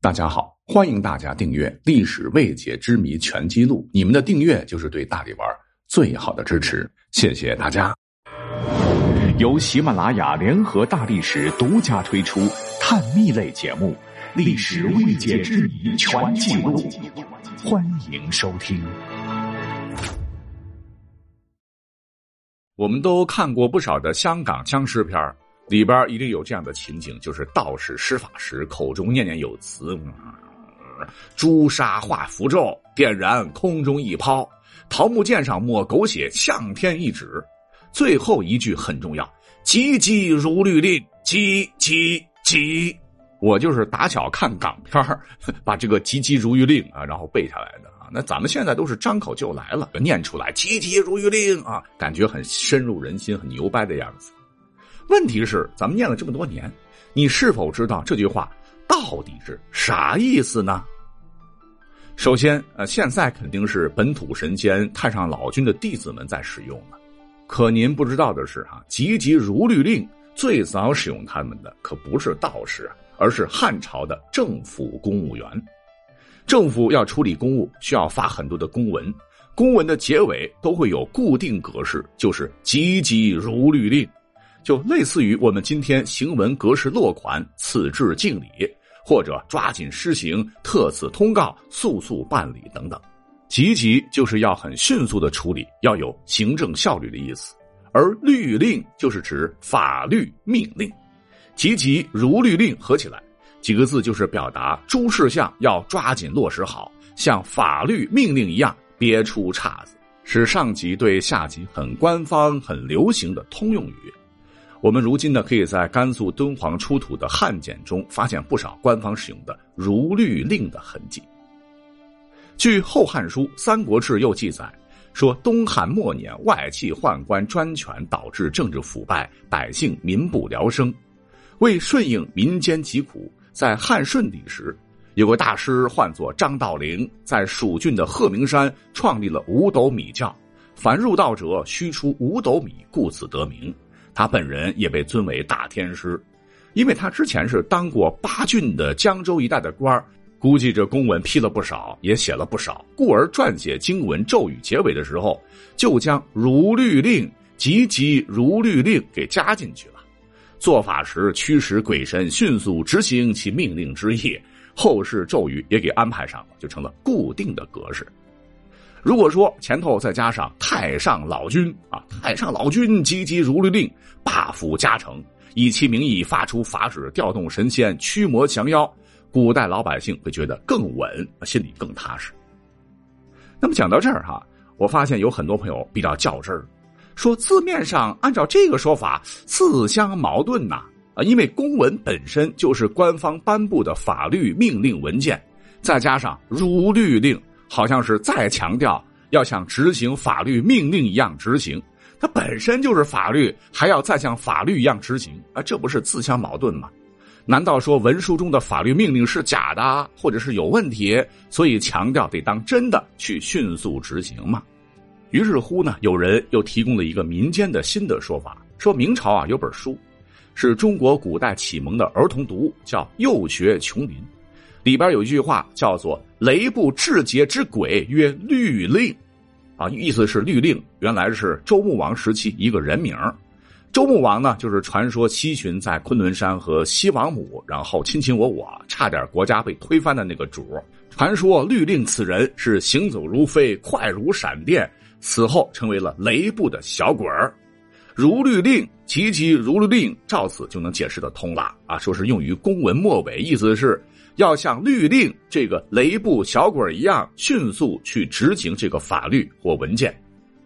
大家好，欢迎大家订阅《历史未解之谜全记录》，你们的订阅就是对大力丸最好的支持，谢谢大家。由喜马拉雅联合大历史独家推出探秘类节目《历史未解之谜全记录》，欢迎收听。我们都看过不少的香港僵尸片里边一定有这样的情景，就是道士施法时口中念念有词：“朱砂画符咒，点燃空中一抛，桃木剑上抹狗血，向天一指。”最后一句很重要：“急急如律令，急急急。”我就是打小看港片把这个“急急如律令”啊，然后背下来的啊。那咱们现在都是张口就来了，念出来“急急如律令”啊，感觉很深入人心，很牛掰的样子。问题是，咱们念了这么多年，你是否知道这句话到底是啥意思呢？首先，呃，现在肯定是本土神仙太上老君的弟子们在使用了。可您不知道的是，哈，急急如律令最早使用他们的可不是道士，而是汉朝的政府公务员。政府要处理公务，需要发很多的公文，公文的结尾都会有固定格式，就是急急如律令。就类似于我们今天行文格式落款，此致敬礼，或者抓紧施行，特此通告，速速办理等等。急急就是要很迅速的处理，要有行政效率的意思。而律令就是指法律命令，急急如律令合起来几个字就是表达诸事项要抓紧落实好，像法律命令一样，别出岔子，是上级对下级很官方、很流行的通用语。我们如今呢，可以在甘肃敦煌出土的汉简中发现不少官方使用的“如律令”的痕迹。据《后汉书·三国志》又记载说，东汉末年外戚宦官专权，导致政治腐败，百姓民不聊生。为顺应民间疾苦，在汉顺帝时，有个大师唤作张道陵，在蜀郡的鹤鸣山创立了五斗米教，凡入道者须出五斗米，故此得名。他本人也被尊为大天师，因为他之前是当过八郡的江州一带的官估计这公文批了不少，也写了不少，故而撰写经文咒语结尾的时候，就将“如律令”“急急如律令”给加进去了。做法时驱使鬼神迅速执行其命令之意，后世咒语也给安排上了，就成了固定的格式。如果说前头再加上太上老君啊，太上老君急急如律令，大幅加成，以其名义发出法旨，调动神仙驱魔降妖，古代老百姓会觉得更稳，心里更踏实。那么讲到这儿哈，我发现有很多朋友比较较真儿，说字面上按照这个说法自相矛盾呐啊，因为公文本身就是官方颁布的法律命令文件，再加上如律令。好像是再强调要像执行法律命令一样执行，它本身就是法律，还要再像法律一样执行啊，这不是自相矛盾吗？难道说文书中的法律命令是假的，或者是有问题，所以强调得当真的去迅速执行吗？于是乎呢，有人又提供了一个民间的新的说法，说明朝啊有本书，是中国古代启蒙的儿童读物，叫《幼学琼林》。里边有一句话叫做“雷部至节之鬼曰律令”，啊，意思是律令原来是周穆王时期一个人名。周穆王呢，就是传说西巡在昆仑山和西王母，然后卿卿我我，差点国家被推翻的那个主。传说律令此人是行走如飞，快如闪电，此后成为了雷部的小鬼儿。如律令，急急如律令，照此就能解释得通了啊！说是用于公文末尾，意思是。要像律令这个雷部小鬼一样，迅速去执行这个法律或文件，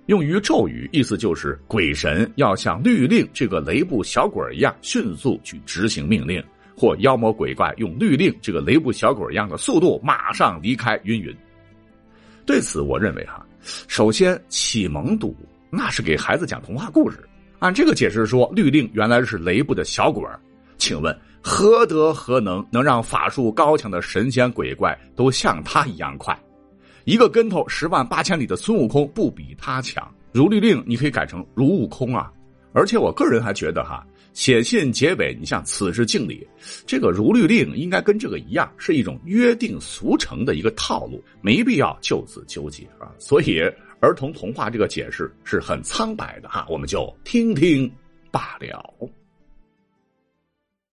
用于咒语，意思就是鬼神要像律令这个雷部小鬼一样，迅速去执行命令，或妖魔鬼怪用律令这个雷部小鬼一样的速度马上离开云云。对此，我认为哈，首先启蒙读那是给孩子讲童话故事，按这个解释说，律令原来是雷部的小鬼请问。何德何能，能让法术高强的神仙鬼怪都像他一样快？一个跟头十万八千里的孙悟空不比他强。如律令，你可以改成如悟空啊！而且我个人还觉得哈，写信结尾，你像此事敬礼，这个如律令应该跟这个一样，是一种约定俗成的一个套路，没必要就此纠结啊。所以儿童童话这个解释是很苍白的哈，我们就听听罢了。